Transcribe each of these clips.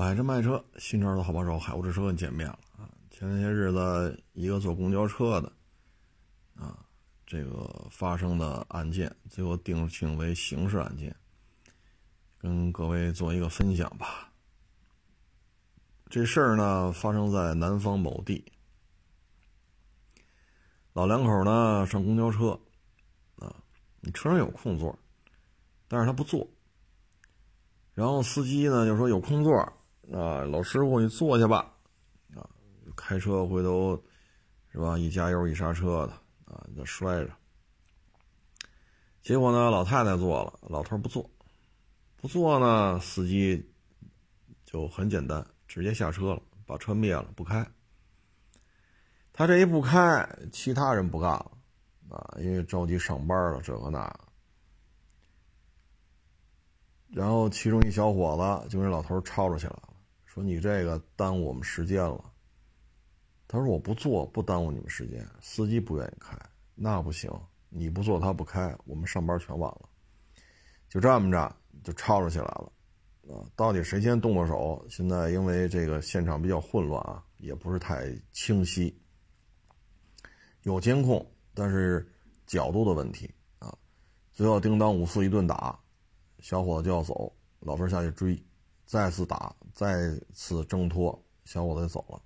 买车卖车，新车的好帮手，海沃之车见面了啊！前些日子，一个坐公交车的，啊，这个发生的案件，最后定性为刑事案件，跟各位做一个分享吧。这事儿呢，发生在南方某地，老两口呢上公交车，啊，你车上有空座，但是他不坐，然后司机呢就说有空座。啊，老师傅，你坐下吧。啊，开车回头是吧？一加油一刹车的啊，就摔着。结果呢，老太太坐了，老头不坐。不坐呢，司机就很简单，直接下车了，把车灭了，不开。他这一不开，其他人不干了啊，因为着急上班了，这个那。然后其中一小伙子就跟老头吵吵起来了。说你这个耽误我们时间了。他说我不做不耽误你们时间，司机不愿意开，那不行，你不做他不开，我们上班全晚了。就这么着就吵吵起来了，啊，到底谁先动的手？现在因为这个现场比较混乱啊，也不是太清晰。有监控，但是角度的问题啊。最后叮当五四一顿打，小伙子就要走，老头下去追。再次打，再次挣脱，小伙子就走了。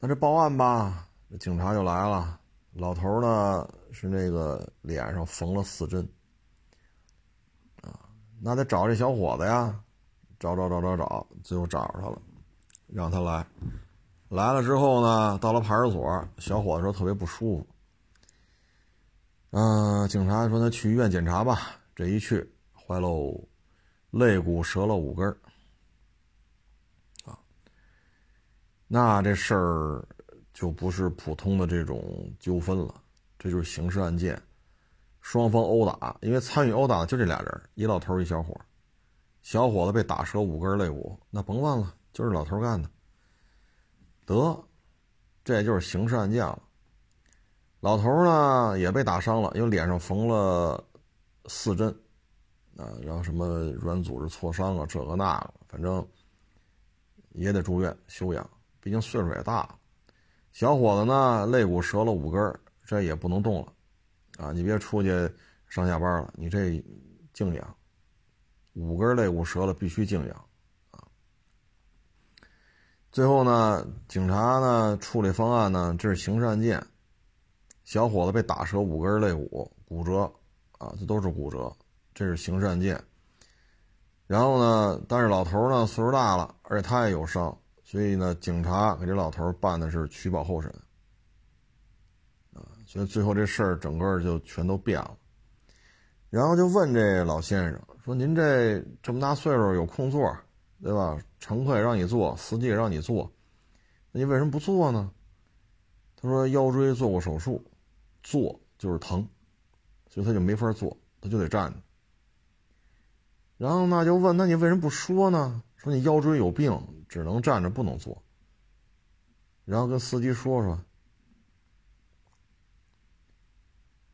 那这报案吧，警察就来了。老头呢是那个脸上缝了四针，啊，那得找这小伙子呀，找找找找找，最后找着他了，让他来。来了之后呢，到了派出所，小伙子说特别不舒服。嗯，警察说他去医院检查吧。这一去，坏喽。肋骨折了五根啊，那这事儿就不是普通的这种纠纷了，这就是刑事案件，双方殴打，因为参与殴打的就这俩人，一老头一小伙，小伙子被打折五根肋骨，那甭问了，就是老头干的，得，这就是刑事案件了。老头呢也被打伤了，因为脸上缝了四针。啊，然后什么软组织挫伤啊，这个那个，反正也得住院休养，毕竟岁数也大了。小伙子呢，肋骨折了五根，这也不能动了。啊，你别出去上下班了，你这静养。五根肋骨折了，必须静养。啊，最后呢，警察呢处理方案呢，这是刑事案件，小伙子被打折五根肋骨，骨折，啊，这都是骨折。这是刑事案件，然后呢，但是老头呢岁数大了，而且他也有伤，所以呢，警察给这老头办的是取保候审，啊，所以最后这事儿整个就全都变了，然后就问这老先生说：“您这这么大岁数有空座，对吧？乘客也让你坐，司机也让你坐，那你为什么不坐呢？”他说：“腰椎做过手术，坐就是疼，所以他就没法坐，他就得站着。”然后那就问，那你为什么不说呢？说你腰椎有病，只能站着不能坐。然后跟司机说说。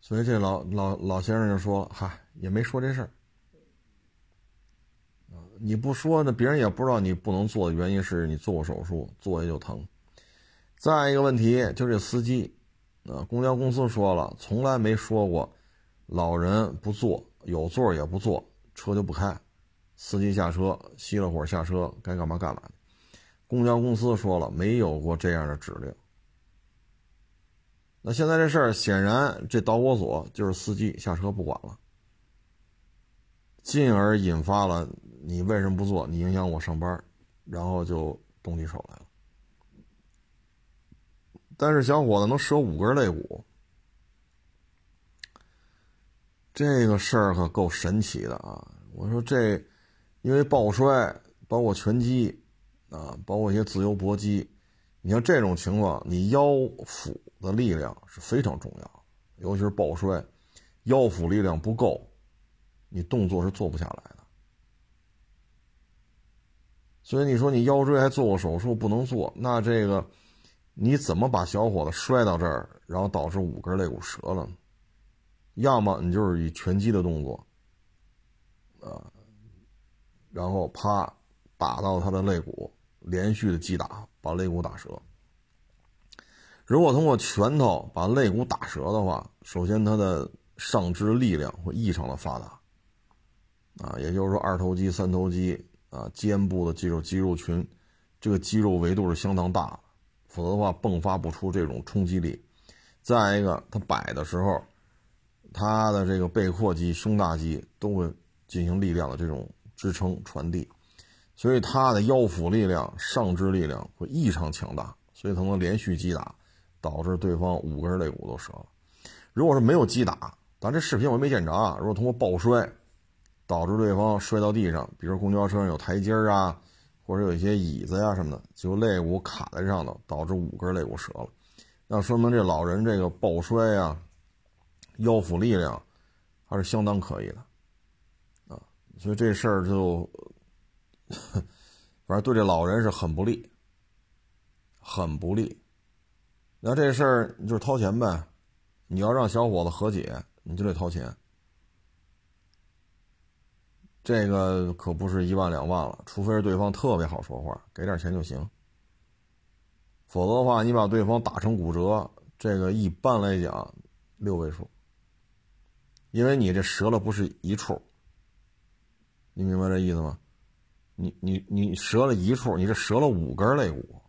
所以这老老老先生就说：“嗨，也没说这事儿。你不说，那别人也不知道你不能坐的原因是你做过手术，坐下就疼。再一个问题，就这司机，啊，公交公司说了，从来没说过老人不坐，有座也不坐。”车就不开，司机下车熄了火下车，该干嘛干嘛公交公司说了，没有过这样的指令。那现在这事儿显然这导火索就是司机下车不管了，进而引发了你为什么不做？你影响我上班，然后就动起手来了。但是小伙子能折五根肋骨。这个事儿可够神奇的啊！我说这，因为抱摔，包括拳击，啊，包括一些自由搏击，你像这种情况，你腰腹的力量是非常重要，尤其是抱摔，腰腹力量不够，你动作是做不下来的。所以你说你腰椎还做过手术不能做，那这个你怎么把小伙子摔到这儿，然后导致五根肋骨折了呢？要么你就是以拳击的动作，啊，然后啪打到他的肋骨，连续的击打把肋骨打折。如果通过拳头把肋骨打折的话，首先他的上肢力量会异常的发达，啊，也就是说二头肌、三头肌啊，肩部的肌肉肌肉群，这个肌肉维度是相当大的，否则的话迸发不出这种冲击力。再一个，他摆的时候，他的这个背阔肌、胸大肌都会进行力量的这种支撑传递，所以他的腰腹力量、上肢力量会异常强大，所以他能连续击打。导致对方五根肋骨都折了。如果是没有击打，咱这视频我没见着啊。如果通过抱摔，导致对方摔到地上，比如公交车上有台阶啊，或者有一些椅子呀什么的，就肋骨卡在上头，导致五根肋骨折了，那说明这老人这个抱摔呀，腰腹力量还是相当可以的啊。所以这事儿就，反正对这老人是很不利，很不利。那这事儿就是掏钱呗，你要让小伙子和解，你就得掏钱。这个可不是一万两万了，除非是对方特别好说话，给点钱就行。否则的话，你把对方打成骨折，这个一般来讲六位数，因为你这折了不是一处，你明白这意思吗？你你你折了一处，你这折了五根肋骨。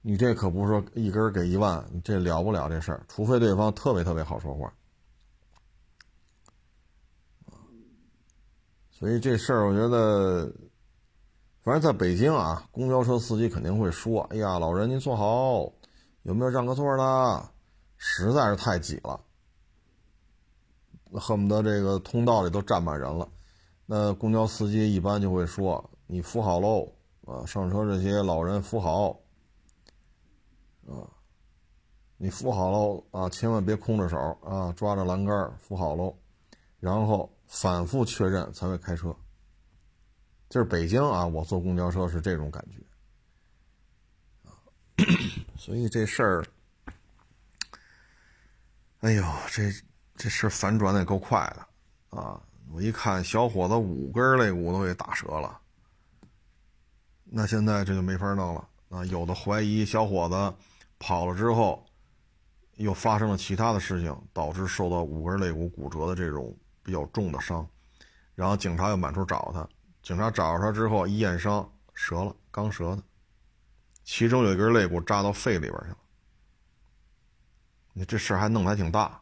你这可不是说一根给一万，这了不了这事儿，除非对方特别特别好说话。所以这事儿我觉得，反正在北京啊，公交车司机肯定会说：“哎呀，老人您坐好，有没有让个座的？实在是太挤了，恨不得这个通道里都站满人了。”那公交司机一般就会说：“你扶好喽，啊，上车这些老人扶好。”啊，你扶好喽啊！千万别空着手啊，抓着栏杆扶好喽，然后反复确认才会开车。就是北京啊，我坐公交车是这种感觉 所以这事儿，哎呦，这这事反转的也够快的啊！我一看，小伙子五根肋骨都给打折了，那现在这就没法弄了啊！有的怀疑小伙子。跑了之后，又发生了其他的事情，导致受到五根肋骨骨折的这种比较重的伤，然后警察又满处找他，警察找着他之后一验伤，折了，刚折的，其中有一根肋骨扎到肺里边去了，这事儿还弄得还挺大，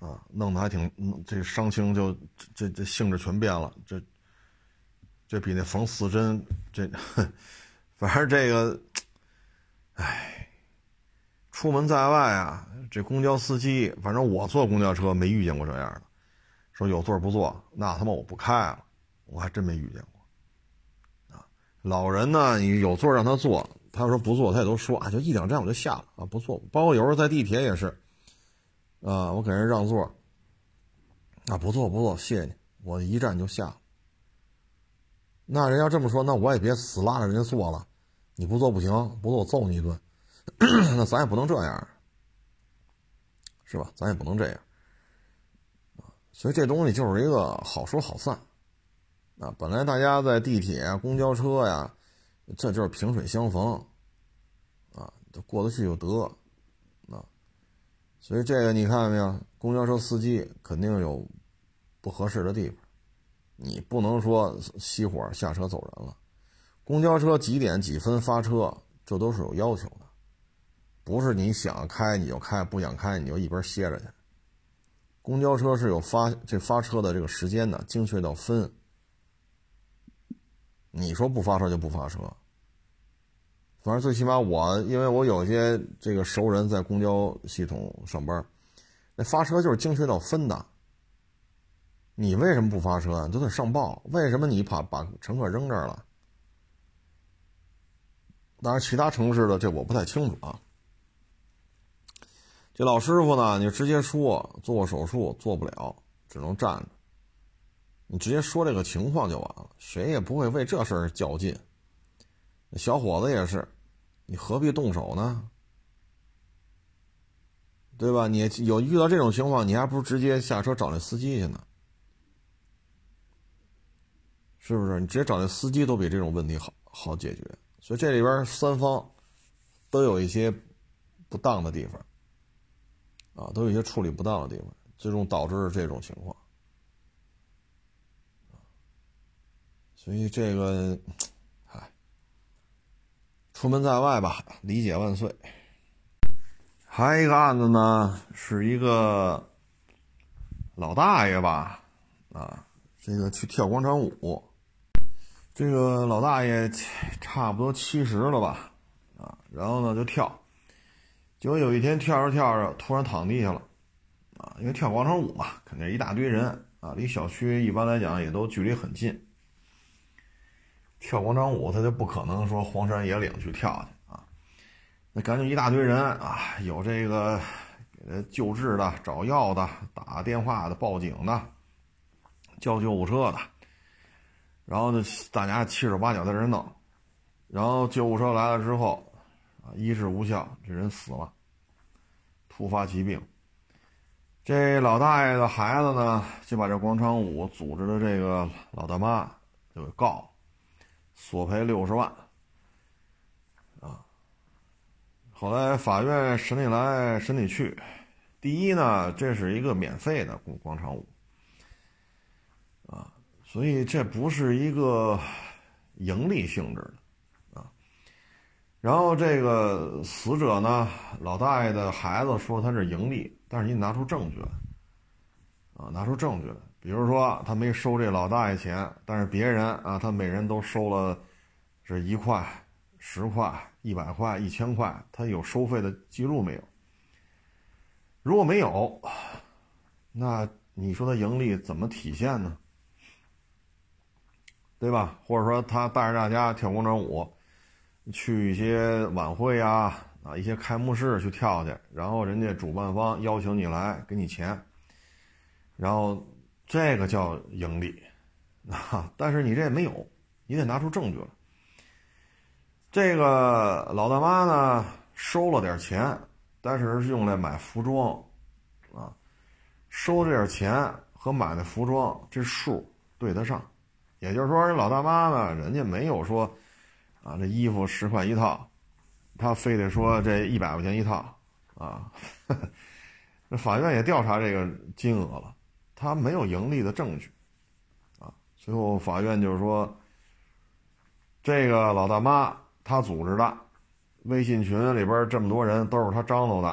啊，弄得还挺，这伤情就这这性质全变了，这这比那缝四针这，反正这个。唉，出门在外啊，这公交司机，反正我坐公交车没遇见过这样的，说有座不坐，那他妈我不开了，我还真没遇见过。啊，老人呢，你有座让他坐，他说不坐，他也都说啊，就一两站我就下了啊，不坐。包括有时候在地铁也是，啊，我给人让座，啊，不坐不坐，谢谢你，我一站就下了。那人要这么说，那我也别死拉着人家坐了。你不坐不行，不坐我揍你一顿，那咱也不能这样，是吧？咱也不能这样，所以这东西就是一个好说好散，啊，本来大家在地铁、公交车呀，这就是萍水相逢，过得去就得，啊，所以这个你看到没有？公交车司机肯定有不合适的地方，你不能说熄火下车走人了。公交车几点几分发车，这都是有要求的，不是你想开你就开，不想开你就一边歇着去。公交车是有发这发车的这个时间的，精确到分。你说不发车就不发车，反正最起码我，因为我有些这个熟人在公交系统上班，那发车就是精确到分的。你为什么不发车啊？都得上报。为什么你把把乘客扔这儿了？当然，其他城市的这我不太清楚啊。这老师傅呢，你直接说做手术做不了，只能站着。你直接说这个情况就完了，谁也不会为这事儿较劲。小伙子也是，你何必动手呢？对吧？你有遇到这种情况，你还不如直接下车找那司机去呢。是不是？你直接找那司机都比这种问题好好解决。所以这里边三方都有一些不当的地方，啊，都有一些处理不当的地方，最终导致这种情况。所以这个，出门在外吧，理解万岁。还有一个案子呢，是一个老大爷吧，啊，这个去跳广场舞。这个老大爷差不多七十了吧，啊，然后呢就跳，结果有一天跳着跳着突然躺地下了，啊，因为跳广场舞嘛，肯定一大堆人啊，离小区一般来讲也都距离很近。跳广场舞他就不可能说荒山野岭去跳去啊，那赶紧一大堆人啊，有这个给他救治的、找药的、打电话的、报警的、叫救护车的。然后呢，大家七手八脚在这弄，然后救护车来了之后，啊，医治无效，这人死了，突发疾病。这老大爷的孩子呢，就把这广场舞组织的这个老大妈就给告，索赔六十万。啊，后来法院审理来审理去，第一呢，这是一个免费的广广场舞。啊所以这不是一个盈利性质的啊。然后这个死者呢，老大爷的孩子说他是盈利，但是你拿出证据来啊，拿出证据来。比如说他没收这老大爷钱，但是别人啊，他每人都收了是一块、十块、一百块、一千块，他有收费的记录没有？如果没有，那你说他盈利怎么体现呢？对吧？或者说他带着大家跳广场舞，去一些晚会啊啊一些开幕式去跳去，然后人家主办方邀请你来给你钱，然后这个叫盈利 啊。但是你这没有，你得拿出证据来。这个老大妈呢收了点钱，但是是用来买服装啊，收这点钱和买的服装这数对得上。也就是说，这老大妈呢，人家没有说，啊，这衣服十块一套，他非得说这一百块钱一套，啊，那法院也调查这个金额了，他没有盈利的证据，啊，最后法院就是说，这个老大妈她组织的，微信群里边这么多人都是她张罗的，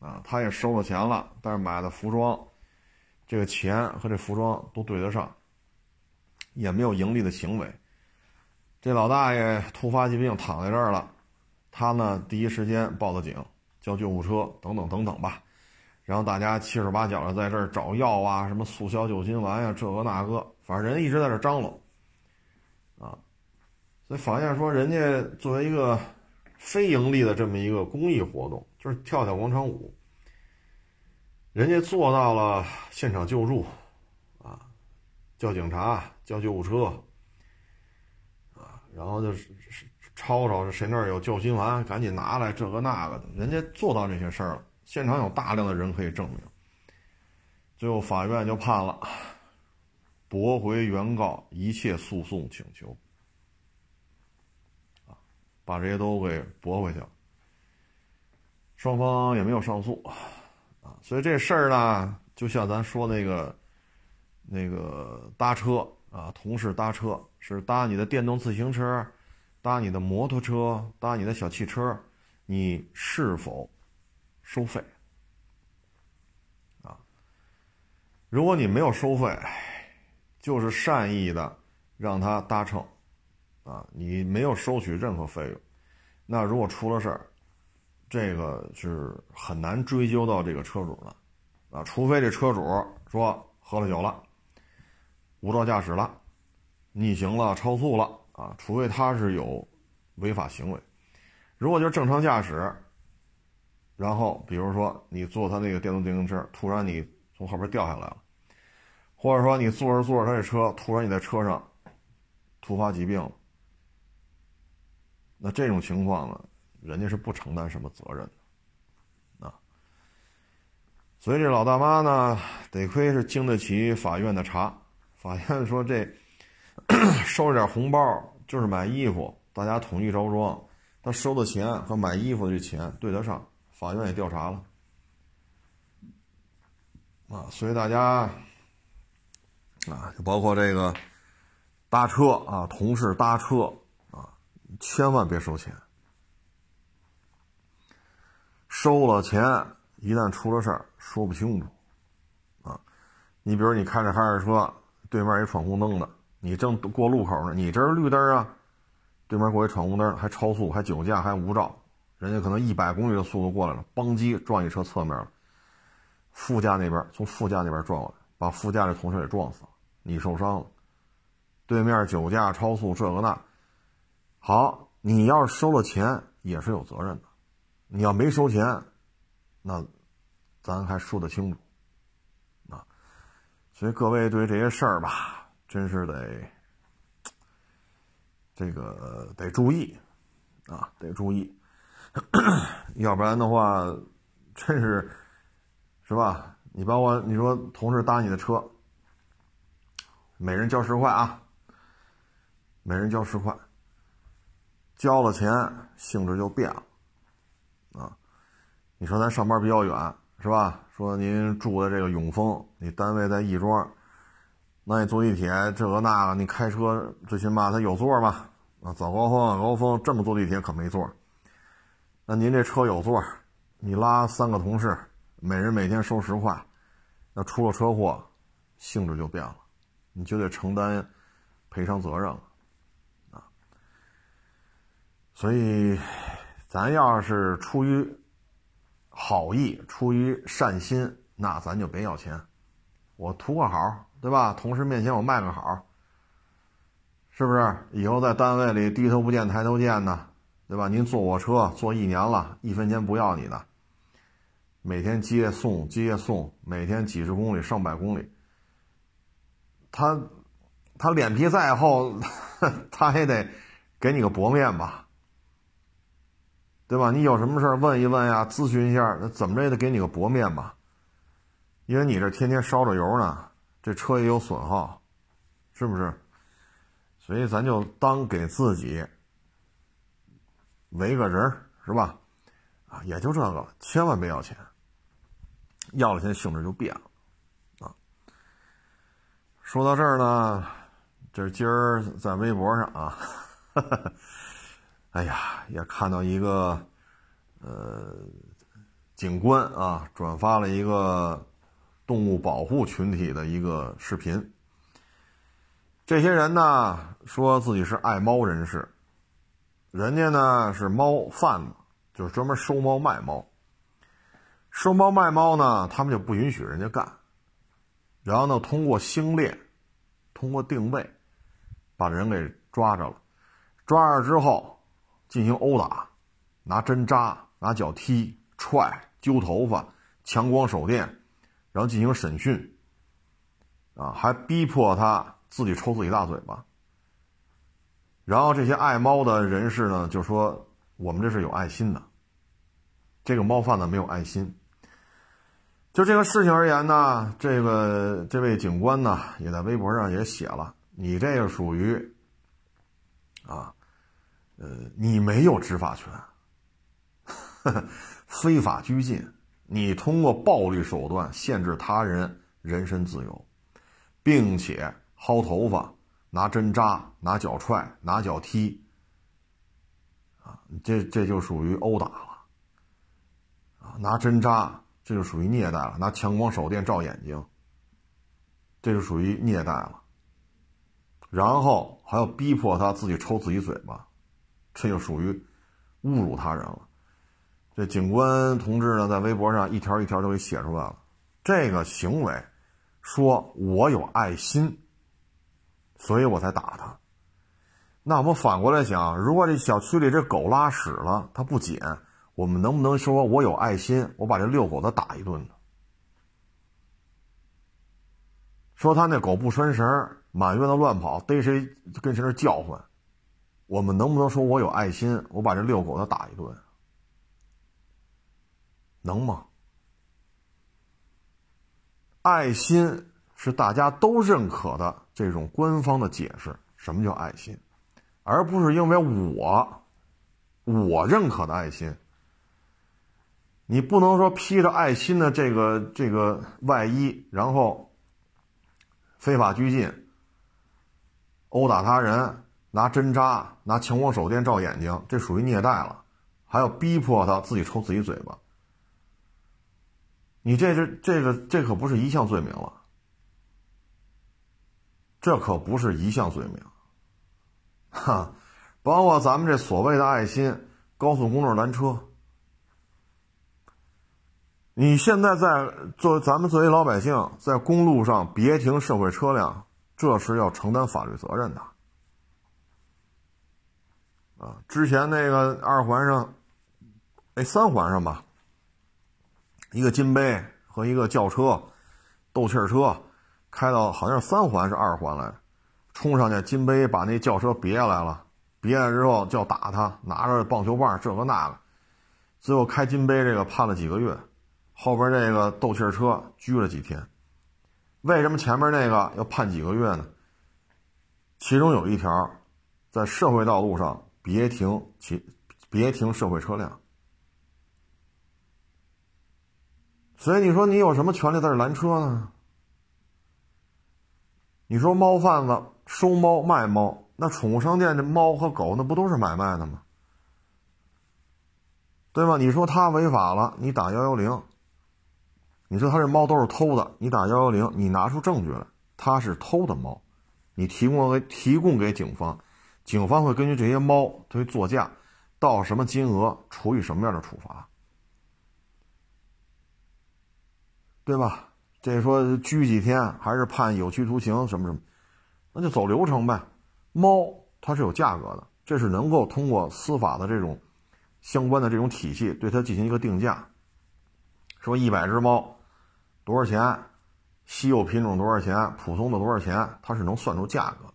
啊，她也收了钱了，但是买的服装，这个钱和这服装都对得上。也没有盈利的行为。这老大爷突发疾病躺在这儿了，他呢第一时间报的警，叫救护车等等等等吧。然后大家七手八脚的在这儿找药啊，什么速效救心丸呀，这个那个，反正人一直在这张罗。啊，所以法院说，人家作为一个非盈利的这么一个公益活动，就是跳跳广场舞，人家做到了现场救助，啊，叫警察。叫救护车，啊，然后就是吵吵谁那儿有救心丸，赶紧拿来这个那个的，人家做到这些事儿了，现场有大量的人可以证明。最后法院就判了，驳回原告一切诉讼请求，啊，把这些都给驳回去了，双方也没有上诉，啊，所以这事儿呢，就像咱说那个那个搭车。啊，同事搭车是搭你的电动自行车，搭你的摩托车，搭你的小汽车，你是否收费？啊，如果你没有收费，就是善意的让他搭乘，啊，你没有收取任何费用，那如果出了事儿，这个是很难追究到这个车主的，啊，除非这车主说喝了酒了。无照驾驶了，逆行了，超速了啊！除非他是有违法行为，如果就是正常驾驶，然后比如说你坐他那个电动自行车，突然你从后边掉下来了，或者说你坐着坐着他这车，突然你在车上突发疾病，那这种情况呢，人家是不承担什么责任的啊。所以这老大妈呢，得亏是经得起法院的查。法院说这 收了点红包，就是买衣服，大家统一着装，他收的钱和买衣服这钱对得上，法院也调查了，啊，所以大家啊，就包括这个搭车啊，同事搭车啊，千万别收钱，收了钱一旦出了事儿说不清楚，啊，你比如你开着开着车，对面一闯红灯的。你正过路口呢，你这是绿灯啊，对面过一闯红灯，还超速，还酒驾，还无照，人家可能一百公里的速度过来了，邦机撞一车侧面了，副驾那边从副驾那边撞过来，把副驾的同事给撞死了，你受伤了，对面酒驾、超速这个那，好，你要是收了钱也是有责任的，你要没收钱，那咱还说得清楚，啊，所以各位对这些事儿吧。真是得，这个得注意啊，得注意，要不然的话，真是，是吧？你把我，你说同事搭你的车，每人交十块啊，每人交十块，交了钱性质就变了啊。你说咱上班比较远，是吧？说您住的这个永丰，你单位在亦庄。那你坐地铁这个那个，你开车最起码它有座吧？啊，早高峰晚高峰这么坐地铁可没座。那您这车有座，你拉三个同事，每人每天收十块，那出了车祸，性质就变了，你就得承担赔偿责任了啊。所以，咱要是出于好意、出于善心，那咱就别要钱，我图个好。对吧？同事面前我卖个好，是不是？以后在单位里低头不见抬头见的，对吧？您坐我车坐一年了，一分钱不要你的，每天接送接送，每天几十公里上百公里，他他脸皮再厚，他也得给你个薄面吧，对吧？你有什么事问一问呀，咨询一下，那怎么着也得给你个薄面吧，因为你这天天烧着油呢。这车也有损耗，是不是？所以咱就当给自己围个人是吧？啊，也就这个，千万别要钱，要了钱性质就变了啊。说到这儿呢，这今儿在微博上啊，哎呀，也看到一个呃警官啊转发了一个。动物保护群体的一个视频。这些人呢，说自己是爱猫人士，人家呢是猫贩子，就是专门收猫卖猫。收猫卖猫呢，他们就不允许人家干。然后呢，通过星链，通过定位，把人给抓着了。抓着之后，进行殴打，拿针扎，拿脚踢、踹、揪头发、强光手电。然后进行审讯，啊，还逼迫他自己抽自己大嘴巴。然后这些爱猫的人士呢，就说我们这是有爱心的，这个猫贩子没有爱心。就这个事情而言呢，这个这位警官呢，也在微博上也写了，你这个属于，啊，呃，你没有执法权，非法拘禁。你通过暴力手段限制他人人身自由，并且薅头发、拿针扎、拿脚踹、拿脚踢，啊，这这就属于殴打了，啊，拿针扎这就属于虐待了，拿强光手电照眼睛，这就属于虐待了，然后还要逼迫他自己抽自己嘴巴，这就属于侮辱他人了。这警官同志呢，在微博上一条一条都给写出来了。这个行为，说我有爱心，所以我才打他。那我们反过来想，如果这小区里这狗拉屎了，它不捡，我们能不能说我有爱心，我把这遛狗的打一顿呢？说他那狗不拴绳，满院子乱跑，逮谁跟谁那叫唤，我们能不能说我有爱心，我把这遛狗的打一顿？能吗？爱心是大家都认可的这种官方的解释，什么叫爱心，而不是因为我我认可的爱心。你不能说披着爱心的这个这个外衣，然后非法拘禁、殴打他人、拿针扎、拿强光手电照眼睛，这属于虐待了，还要逼迫他自己抽自己嘴巴。你这是这个这可不是一项罪名了，这可不是一项罪名，哈，包括咱们这所谓的爱心高速公路拦车，你现在在作为咱们作为老百姓在公路上别停社会车辆，这是要承担法律责任的，啊，之前那个二环上，哎，三环上吧。一个金杯和一个轿车，斗气车，开到好像是三环是二环来，冲上去，金杯把那轿车别下来了，别下来之后就要打他，拿着棒球棒这个那个，最后开金杯这个判了几个月，后边这个斗气车拘了几天，为什么前面那个要判几个月呢？其中有一条，在社会道路上别停其别停社会车辆。所以你说你有什么权利在这拦车呢？你说猫贩子收猫卖猫，那宠物商店的猫和狗那不都是买卖的吗？对吧？你说他违法了，你打幺幺零。你说他这猫都是偷的，你打幺幺零，你拿出证据来，他是偷的猫，你提供给提供给警方，警方会根据这些猫对作价，到什么金额处以什么样的处罚。对吧？这说拘几天，还是判有期徒刑什么什么，那就走流程呗。猫它是有价格的，这是能够通过司法的这种相关的这种体系对它进行一个定价。说一百只猫多少钱？稀有品种多少钱？普通的多少钱？它是能算出价格的。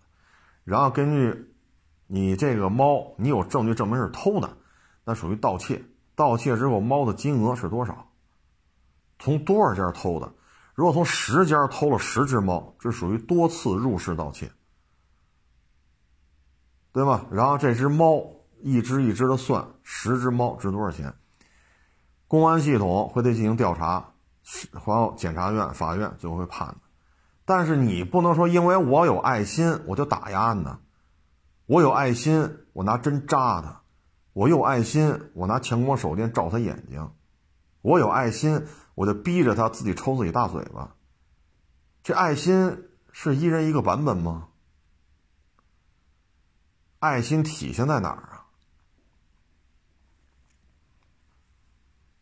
然后根据你这个猫，你有证据证明是偷的，那属于盗窃。盗窃之后，猫的金额是多少？从多少家偷的？如果从十家偷了十只猫，这属于多次入室盗窃，对吧？然后这只猫一只一只的算，十只猫值多少钱？公安系统会对进行调查，然后检察院、法院最后会判。但是你不能说因为我有爱心我就打压呢，我有爱心我拿针扎他，我有爱心我拿强光手电照他眼睛，我有爱心。我就逼着他自己抽自己大嘴巴，这爱心是一人一个版本吗？爱心体现在哪儿啊？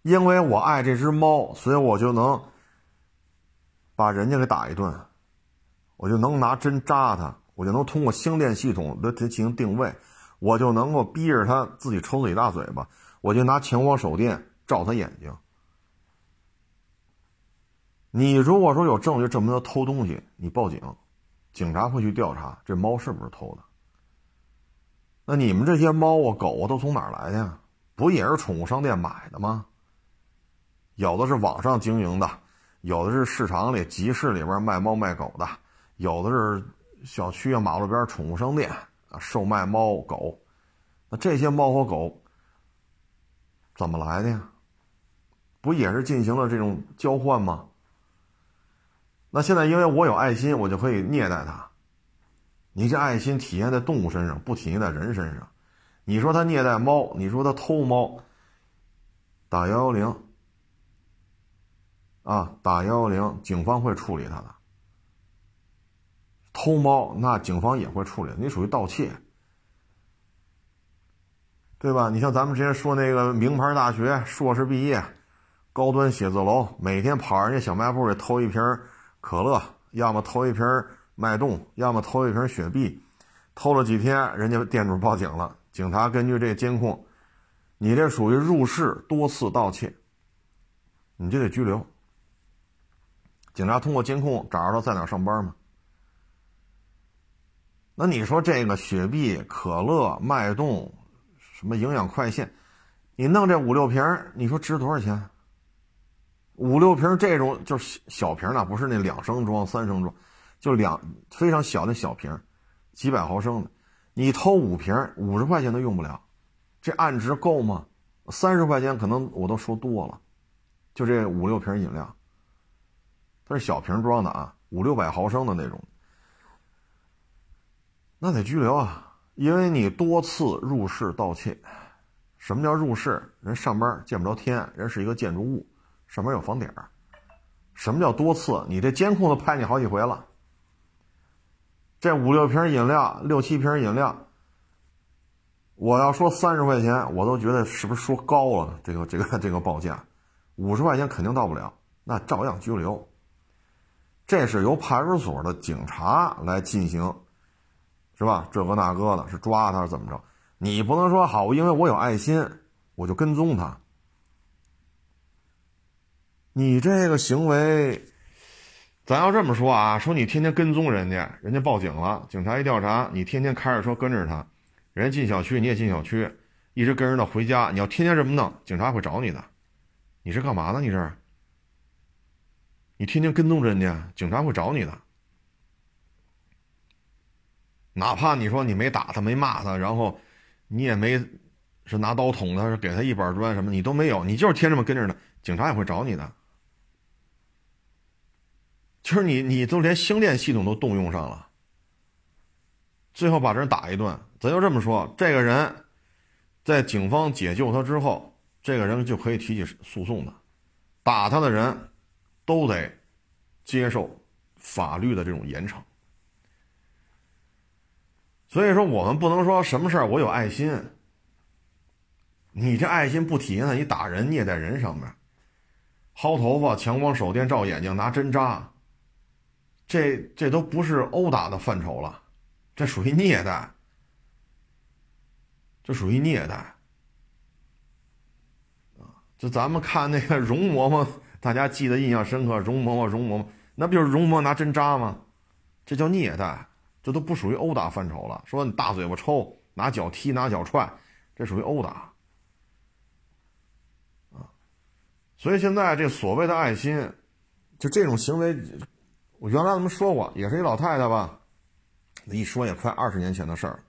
因为我爱这只猫，所以我就能把人家给打一顿，我就能拿针扎它，我就能通过星电系统的进行定位，我就能够逼着他自己抽自己大嘴巴，我就拿强光手电照他眼睛。你如果说有证据证明他偷东西，你报警，警察会去调查这猫是不是偷的。那你们这些猫啊狗啊都从哪儿来的呀？不也是宠物商店买的吗？有的是网上经营的，有的是市场里集市里边卖猫卖狗的，有的是小区啊马路边宠物商店啊售卖猫狗。那这些猫和狗怎么来的呀？不也是进行了这种交换吗？那现在因为我有爱心，我就可以虐待它。你这爱心体现在动物身上，不体现在人身上。你说他虐待猫，你说他偷猫，打幺幺零啊，打幺幺零，警方会处理他的。偷猫，那警方也会处理，你属于盗窃，对吧？你像咱们之前说那个名牌大学硕士毕业，高端写字楼，每天跑人家小卖部里偷一瓶。可乐，要么偷一瓶脉动，要么偷一瓶雪碧，偷了几天，人家店主报警了，警察根据这监控，你这属于入室多次盗窃，你就得拘留。警察通过监控找着他在哪上班吗？那你说这个雪碧、可乐、脉动，什么营养快线，你弄这五六瓶，你说值多少钱？五六瓶这种就是小瓶的，不是那两升装、三升装，就两非常小的小瓶，几百毫升的，你偷五瓶，五十块钱都用不了，这案值够吗？三十块钱可能我都说多了，就这五六瓶饮料，它是小瓶装的啊，五六百毫升的那种，那得拘留啊，因为你多次入室盗窃。什么叫入室？人上班见不着天，人是一个建筑物，上面有房顶什么叫多次？你这监控都拍你好几回了。这五六瓶饮料，六七瓶饮料，我要说三十块钱，我都觉得是不是说高了？这个这个这个报价，五十块钱肯定到不了，那照样拘留。这是由派出所的警察来进行，是吧？这个那个的，是抓他是怎么着？你不能说好，因为我有爱心，我就跟踪他。你这个行为，咱要这么说啊，说你天天跟踪人家，人家报警了，警察一调查，你天天开着车跟着他，人家进小区你也进小区，一直跟着他回家，你要天天这么弄，警察会找你的。你是干嘛呢？你这，你天天跟踪人家，警察会找你的。哪怕你说你没打他，没骂他，然后。你也没是拿刀捅他，是给他一板砖什么，你都没有，你就是天这么跟着呢，警察也会找你的。就是你，你都连星链系统都动用上了，最后把这人打一顿。咱就这么说，这个人，在警方解救他之后，这个人就可以提起诉讼的，打他的人，都得接受法律的这种严惩。所以说，我们不能说什么事儿我有爱心。你这爱心不体现在你打人、虐待人上面，薅头发、强光手电照眼睛、拿针扎，这这都不是殴打的范畴了，这属于虐待，这属于虐待。啊，就咱们看那个容嬷嬷，大家记得印象深刻，容嬷嬷、容嬷嬷，那不就是容嬷嬷拿针扎吗？这叫虐待。这都不属于殴打范畴了。说你大嘴巴抽，拿脚踢，拿脚踹，这属于殴打啊。所以现在这所谓的爱心，就这种行为，我原来咱们说过，也是一老太太吧？一说也快二十年前的事儿，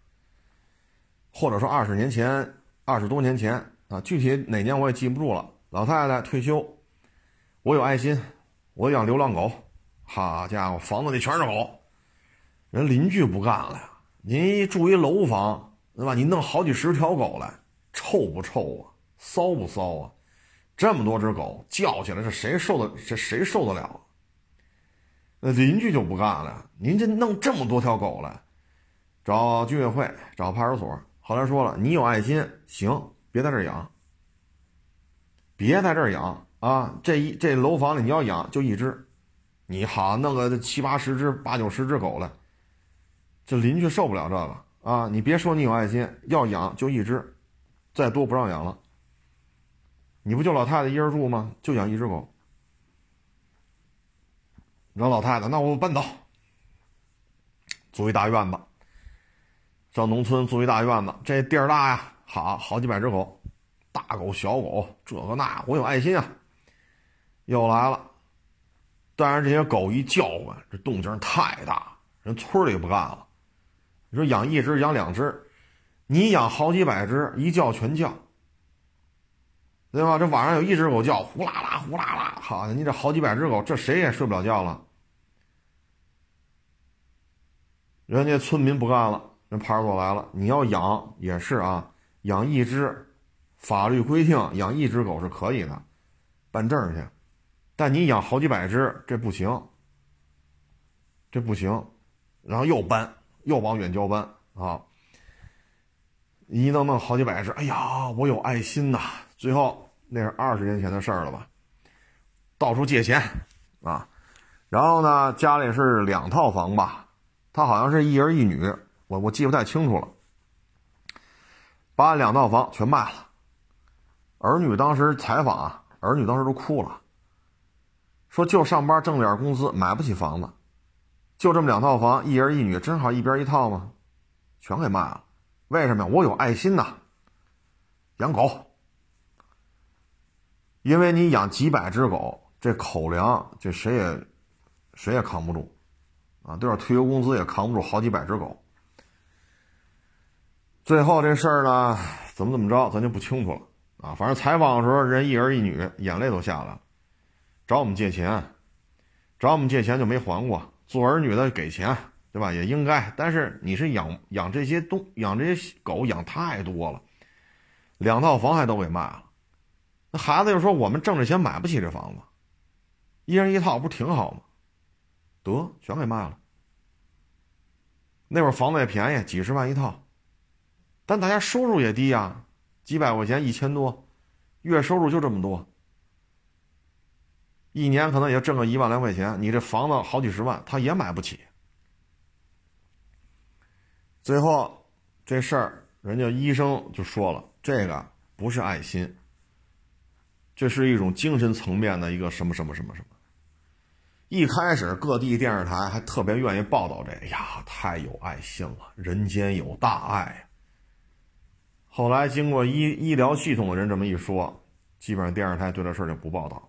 或者说二十年前、二十多年前啊，具体哪年我也记不住了。老太太退休，我有爱心，我养流浪狗，好家伙，房子里全是狗。人邻居不干了呀！您住一楼房，对吧？你弄好几十条狗来，臭不臭啊？骚不骚啊？这么多只狗叫起来，这谁受得？这谁受得了？那邻居就不干了。您这弄这么多条狗来，找居委会，找派出所。后来说了，你有爱心，行，别在这养，别在这养啊！这一这楼房里你要养就一只，你好弄个七八十只、八九十只狗来。这邻居受不了这个啊！你别说你有爱心，要养就一只，再多不让养了。你不就老太太一人住吗？就养一只狗。让老太太，那我搬走，租一大院子，上农村租一大院子，这地儿大呀，好好几百只狗，大狗小狗，这个那，我有爱心啊。又来了，但是这些狗一叫唤，这动静太大，人村里不干了。你说养一只养两只，你养好几百只，一叫全叫，对吧？这晚上有一只狗叫，呼啦啦呼啦啦，好，你这好几百只狗，这谁也睡不了觉了。人家村民不干了，人派出所来了，你要养也是啊，养一只，法律规定养一只狗是可以的，办证去，但你养好几百只，这不行，这不行，然后又搬。又往远郊搬啊！一弄弄好几百只，哎呀，我有爱心呐！最后那是二十年前的事儿了吧？到处借钱啊，然后呢，家里是两套房吧？他好像是一儿一女，我我记不太清楚了。把两套房全卖了，儿女当时采访啊，儿女当时都哭了，说就上班挣点工资，买不起房子。就这么两套房，一儿一女，正好一边一套吗？全给卖了。为什么呀？我有爱心呐，养狗。因为你养几百只狗，这口粮这谁也谁也扛不住啊！对吧？退休工资也扛不住好几百只狗。最后这事儿呢，怎么怎么着，咱就不清楚了啊。反正采访的时候，人一儿一女眼泪都下来了，找我们借钱，找我们借钱就没还过。做儿女的给钱，对吧？也应该。但是你是养养这些东养这些狗养太多了，两套房还都给卖了。那孩子又说我们挣着钱买不起这房子，一人一套不挺好吗？得全给卖了。那会儿房子也便宜，几十万一套，但大家收入也低呀，几百块钱一千多，月收入就这么多，一年可能也挣个一万来块钱，你这房子好几十万，他也买不起。最后这事儿，人家医生就说了，这个不是爱心，这是一种精神层面的一个什么什么什么什么。一开始各地电视台还特别愿意报道这，哎呀，太有爱心了，人间有大爱。后来经过医医疗系统的人这么一说，基本上电视台对这事就不报道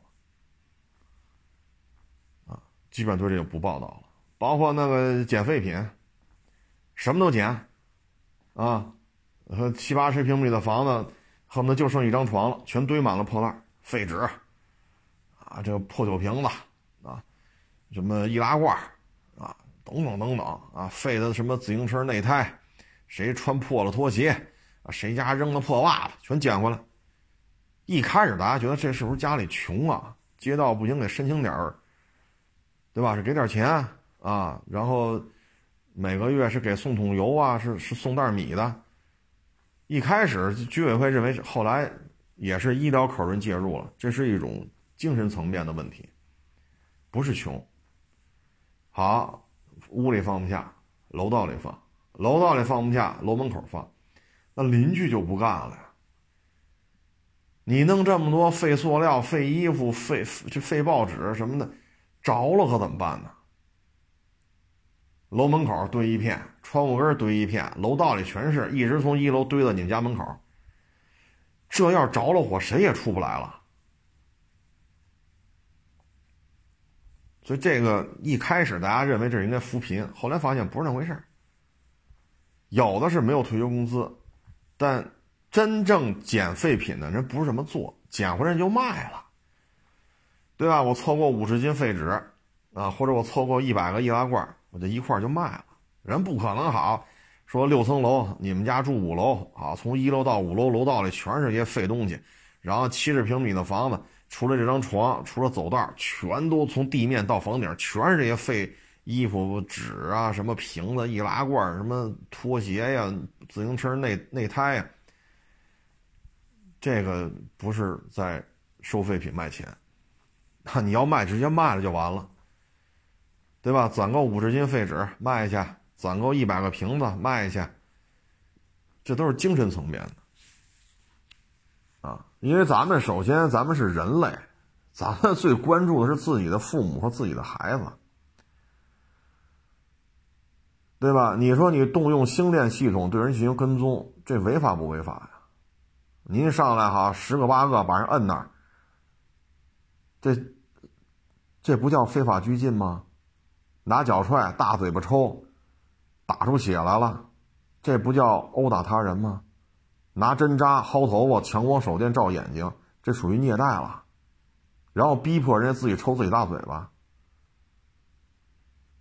了，啊，基本上对这就不报道了。包括那个捡废品，什么都捡，啊，和七八十平米的房子，恨不得就剩一张床了，全堆满了破烂、废纸，啊，这个破酒瓶子。什么易拉罐啊，等等等等啊，废的什么自行车内胎，谁穿破了拖鞋啊，谁家扔的破袜子，全捡回来。一开始大家觉得这是不是家里穷啊？街道不行，给申请点儿，对吧？是给点钱啊，然后每个月是给送桶油啊，是是送袋米的。一开始居委会认为，后来也是医疗口人介入了，这是一种精神层面的问题，不是穷。好，屋里放不下，楼道里放；楼道里放不下，楼门口放。那邻居就不干了呀！你弄这么多废塑料、废衣服、废这废报纸什么的，着了可怎么办呢？楼门口堆一片，窗户根堆一片，楼道里全是，一直从一楼堆到你们家门口。这要着了火，谁也出不来了。所以这个一开始大家认为这是应该扶贫，后来发现不是那回事儿。有的是没有退休工资，但真正捡废品的人不是这么做，捡回来就卖了，对吧？我凑够五十斤废纸啊，或者我凑够一百个易拉罐，我就一块就卖了。人不可能好说六层楼，你们家住五楼啊，从一楼到五楼楼道里全是些废东西，然后七十平米的房子。除了这张床，除了走道，全都从地面到房顶，全是这些废衣服、纸啊，什么瓶子、易拉罐，什么拖鞋呀、自行车内内胎呀。这个不是在收废品卖钱，那你要卖，直接卖了就完了，对吧？攒够五十斤废纸卖去，攒够一百个瓶子卖去，这都是精神层面的。因为咱们首先咱们是人类，咱们最关注的是自己的父母和自己的孩子，对吧？你说你动用星链系统对人进行跟踪，这违法不违法呀？您上来哈十个八个把人摁那儿，这这不叫非法拘禁吗？拿脚踹、大嘴巴抽，打出血来了，这不叫殴打他人吗？拿针扎、薅头发、强光手电照眼睛，这属于虐待了。然后逼迫人家自己抽自己大嘴巴。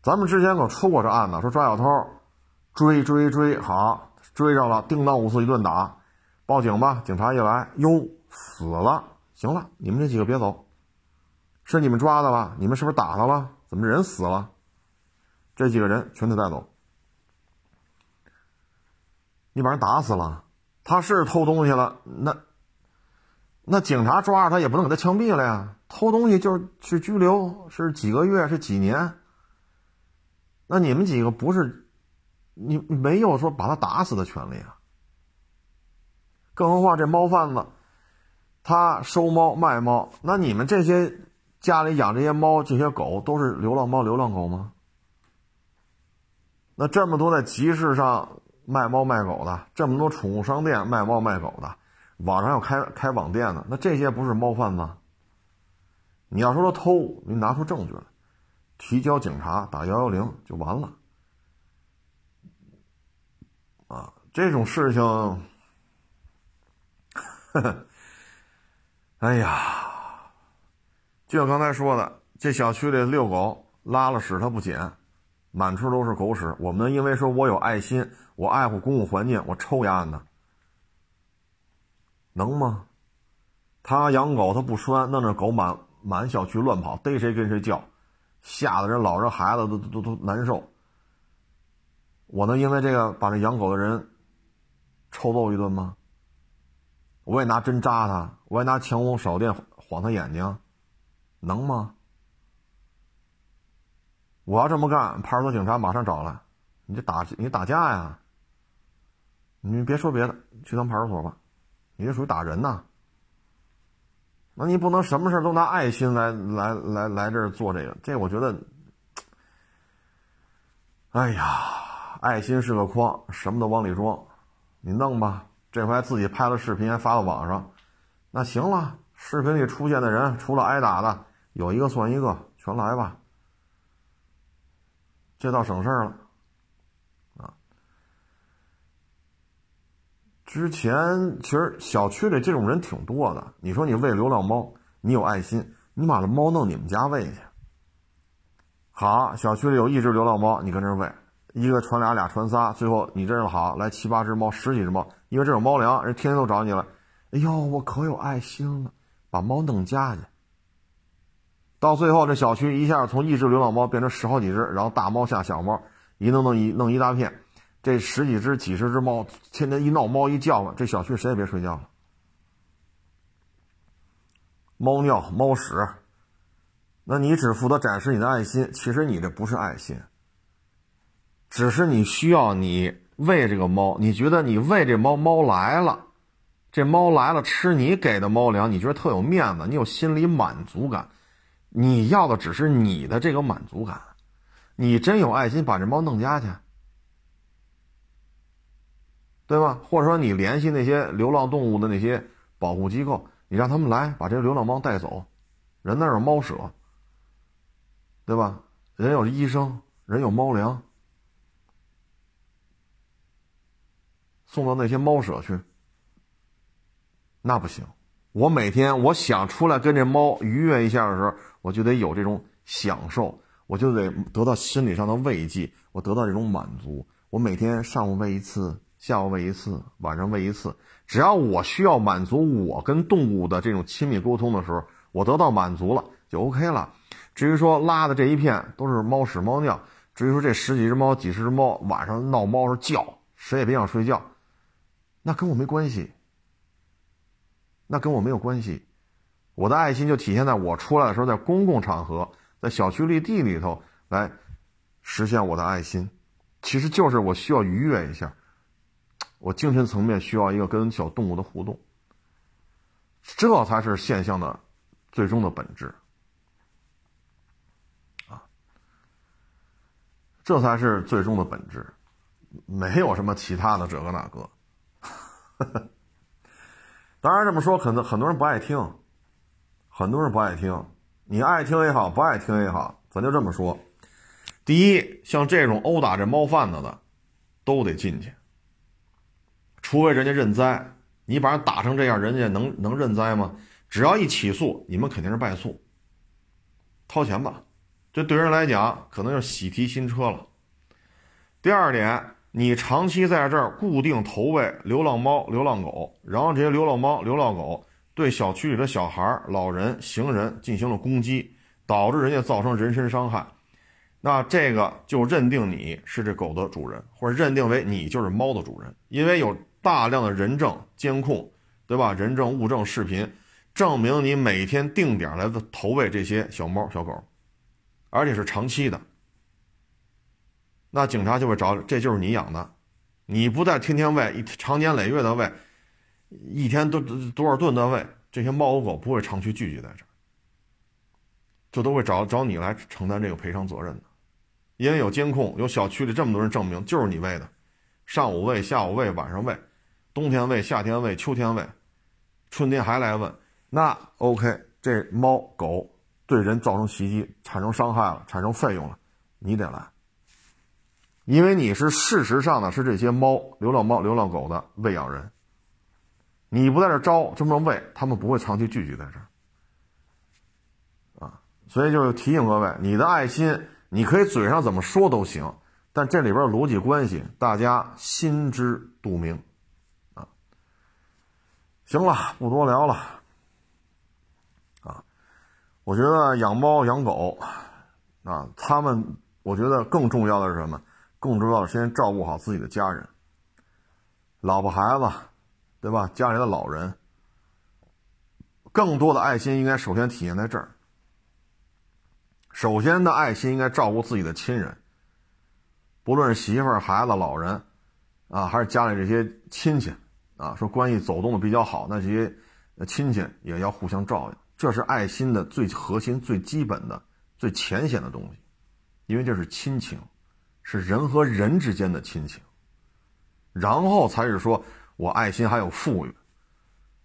咱们之前可出过这案子，说抓小偷，追追追，好追上了，叮当五四一顿打，报警吧。警察一来，哟，死了。行了，你们这几个别走，是你们抓的吧？你们是不是打他了？怎么人死了？这几个人全得带走。你把人打死了。他是偷东西了，那那警察抓着他也不能给他枪毙了呀。偷东西就是是拘留，是几个月，是几年。那你们几个不是你没有说把他打死的权利啊？更何况这猫贩子，他收猫卖猫，那你们这些家里养这些猫这些狗都是流浪猫流浪狗吗？那这么多在集市上。卖猫卖狗的这么多宠物商店卖猫卖狗的，网上要开开网店的，那这些不是猫贩子？你要说他偷，你拿出证据来，提交警察打幺幺零就完了。啊，这种事情，呵呵，哎呀，就像刚才说的，这小区里遛狗拉了屎，它不捡，满处都是狗屎。我们因为说我有爱心，我爱护公共环境，我抽烟呢，能吗？他养狗，他不拴，弄着狗满满小区乱跑，逮谁跟谁叫，吓得人老人孩子都都都难受。我能因为这个把这养狗的人？抽揍一顿吗？我也拿针扎他，我也拿强光手电晃他眼睛，能吗？我要这么干，派出所警察马上找来，你这打你打架呀！你别说别的，去趟派出所吧，你这属于打人呐！那你不能什么事都拿爱心来来来来这儿做这个，这我觉得，哎呀，爱心是个筐，什么都往里装。你弄吧，这回自己拍了视频还发到网上，那行了。视频里出现的人，除了挨打的，有一个算一个，全来吧，这倒省事儿了，之前其实小区里这种人挺多的。你说你喂流浪猫，你有爱心，你把这猫弄你们家喂去。好，小区里有一只流浪猫，你跟这喂。一个传俩，俩传仨，最后你这儿好来七八只猫，十几只猫，因为这种猫粮，人天天都找你了。哎呦，我可有爱心了，把猫弄家去。到最后，这小区一下从一只流浪猫变成十好几只，然后大猫下小猫，一弄弄一弄一大片，这十几只、几十只猫，天天一闹猫一叫唤，这小区谁也别睡觉了。猫尿、猫屎，那你只负责展示你的爱心，其实你这不是爱心。只是你需要你喂这个猫，你觉得你喂这猫，猫来了，这猫来了吃你给的猫粮，你觉得特有面子，你有心理满足感。你要的只是你的这个满足感，你真有爱心，把这猫弄家去，对吧？或者说你联系那些流浪动物的那些保护机构，你让他们来把这流浪猫带走，人那有猫舍，对吧？人有医生，人有猫粮。送到那些猫舍去，那不行。我每天我想出来跟这猫愉悦一下的时候，我就得有这种享受，我就得得到心理上的慰藉，我得到这种满足。我每天上午喂一次，下午喂一次，晚上喂一次。只要我需要满足我跟动物的这种亲密沟通的时候，我得到满足了就 OK 了。至于说拉的这一片都是猫屎猫尿，至于说这十几只猫、几十只猫晚上闹猫时叫，谁也别想睡觉。那跟我没关系，那跟我没有关系，我的爱心就体现在我出来的时候，在公共场合，在小区绿地里头来实现我的爱心，其实就是我需要愉悦一下，我精神层面需要一个跟小动物的互动，这才是现象的最终的本质，啊，这才是最终的本质，没有什么其他的这个那个。当然这么说，可能很多人不爱听，很多人不爱听。你爱听也好，不爱听也好，咱就这么说。第一，像这种殴打这猫贩子的，都得进去，除非人家认栽。你把人打成这样，人家能能认栽吗？只要一起诉，你们肯定是败诉，掏钱吧。这对人来讲，可能就是喜提新车了。第二点。你长期在这儿固定投喂流浪猫、流浪狗，然后这些流浪猫、流浪狗对小区里的小孩、老人、行人进行了攻击，导致人家造成人身伤害，那这个就认定你是这狗的主人，或者认定为你就是猫的主人，因为有大量的人证、监控，对吧？人证、物证、视频，证明你每天定点来的投喂这些小猫、小狗，而且是长期的。那警察就会找，这就是你养的，你不再天天喂，一长年累月的喂，一天都多少顿的喂，这些猫和狗不会长期聚集在这儿，就都会找找你来承担这个赔偿责任的，因为有监控，有小区里这么多人证明就是你喂的，上午喂，下午喂，晚上喂，冬天喂，夏天喂，秋天喂，春天还来问，那 OK，这猫狗对人造成袭击，产生伤害了，产生费用了，你得来。因为你是事实上呢是这些猫、流浪猫、流浪狗的喂养人，你不在这招这么喂，他们不会长期聚集在这儿。啊，所以就是提醒各位，你的爱心你可以嘴上怎么说都行，但这里边逻辑关系大家心知肚明。行了，不多聊了。啊，我觉得养猫养狗，啊，他们我觉得更重要的是什么？更重要的，先照顾好自己的家人，老婆孩子，对吧？家里的老人，更多的爱心应该首先体现在这儿。首先的爱心应该照顾自己的亲人，不论是媳妇儿、孩子、老人，啊，还是家里这些亲戚，啊，说关系走动的比较好，那些亲戚也要互相照应，这是爱心的最核心、最基本的、最浅显的东西，因为这是亲情。是人和人之间的亲情，然后才是说我爱心还有富裕，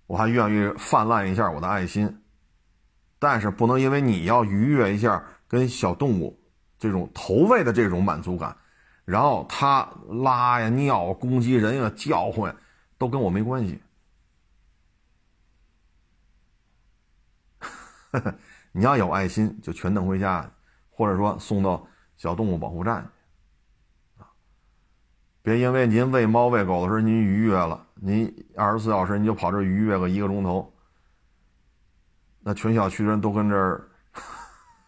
我还愿意泛滥一下我的爱心，但是不能因为你要愉悦一下跟小动物这种投喂的这种满足感，然后它拉呀尿攻击人呀叫唤，都跟我没关系。你要有爱心，就全弄回家，或者说送到小动物保护站。别因为您喂猫喂狗的时候您愉悦了，您二十四小时你就跑这愉悦个一个钟头，那全小区人都跟这儿，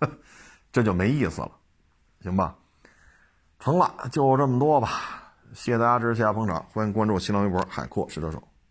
这就没意思了，行吧？成了，就这么多吧。谢谢大家支持，谢谢捧场，欢迎关注新浪微博海阔石头手。